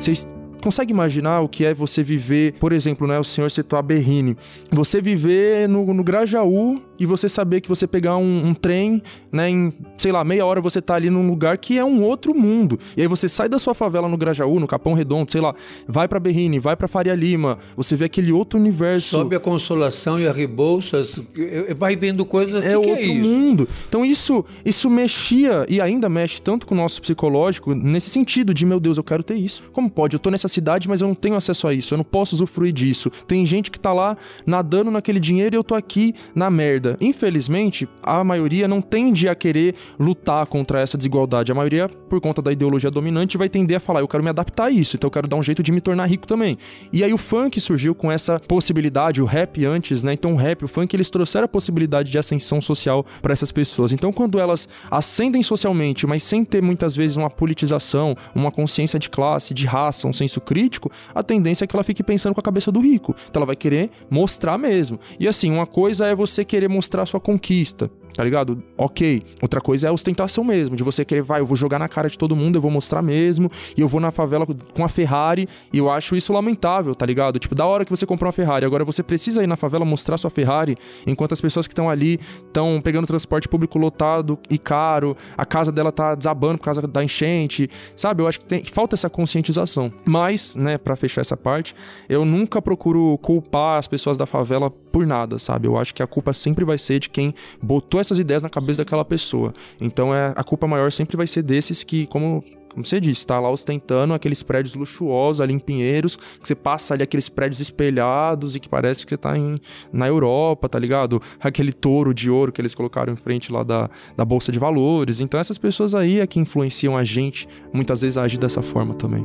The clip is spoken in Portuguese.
Vocês consegue imaginar o que é você viver, por exemplo, né, o senhor citou a Berrine, você viver no, no Grajaú e você saber que você pegar um, um, trem, né, em, sei lá, meia hora você tá ali num lugar que é um outro mundo. E aí você sai da sua favela no Grajaú, no Capão Redondo, sei lá, vai para Berrine, vai para Faria Lima, você vê aquele outro universo. Sobe a Consolação e a Rebouças, vai vendo coisas é que outro que é mundo. Então isso, isso mexia e ainda mexe tanto com o nosso psicológico nesse sentido de, meu Deus, eu quero ter isso. Como pode? Eu tô nessa cidade, mas eu não tenho acesso a isso, eu não posso usufruir disso. Tem gente que tá lá nadando naquele dinheiro e eu tô aqui na merda. Infelizmente, a maioria não tende a querer lutar contra essa desigualdade. A maioria, por conta da ideologia dominante, vai tender a falar: eu quero me adaptar a isso, então eu quero dar um jeito de me tornar rico também. E aí o funk surgiu com essa possibilidade, o rap antes, né? Então o rap, o funk, eles trouxeram a possibilidade de ascensão social para essas pessoas. Então quando elas ascendem socialmente, mas sem ter muitas vezes uma politização, uma consciência de classe, de raça, um senso crítico, a tendência é que ela fique pensando com a cabeça do rico. Então ela vai querer mostrar mesmo. E assim, uma coisa é você querer mostrar mostrar sua conquista tá ligado? Ok. Outra coisa é a ostentação mesmo, de você querer, vai, eu vou jogar na cara de todo mundo, eu vou mostrar mesmo, e eu vou na favela com a Ferrari, e eu acho isso lamentável, tá ligado? Tipo, da hora que você comprou uma Ferrari, agora você precisa ir na favela mostrar sua Ferrari, enquanto as pessoas que estão ali estão pegando transporte público lotado e caro, a casa dela tá desabando por causa da enchente, sabe? Eu acho que tem, falta essa conscientização. Mas, né, para fechar essa parte, eu nunca procuro culpar as pessoas da favela por nada, sabe? Eu acho que a culpa sempre vai ser de quem botou essas ideias na cabeça daquela pessoa. Então é a culpa maior sempre vai ser desses que, como como você disse, tá lá ostentando aqueles prédios luxuosos ali em Pinheiros, que você passa ali aqueles prédios espelhados e que parece que você tá em, na Europa, tá ligado? Aquele touro de ouro que eles colocaram em frente lá da, da Bolsa de Valores. Então essas pessoas aí é que influenciam a gente, muitas vezes a agir dessa forma também.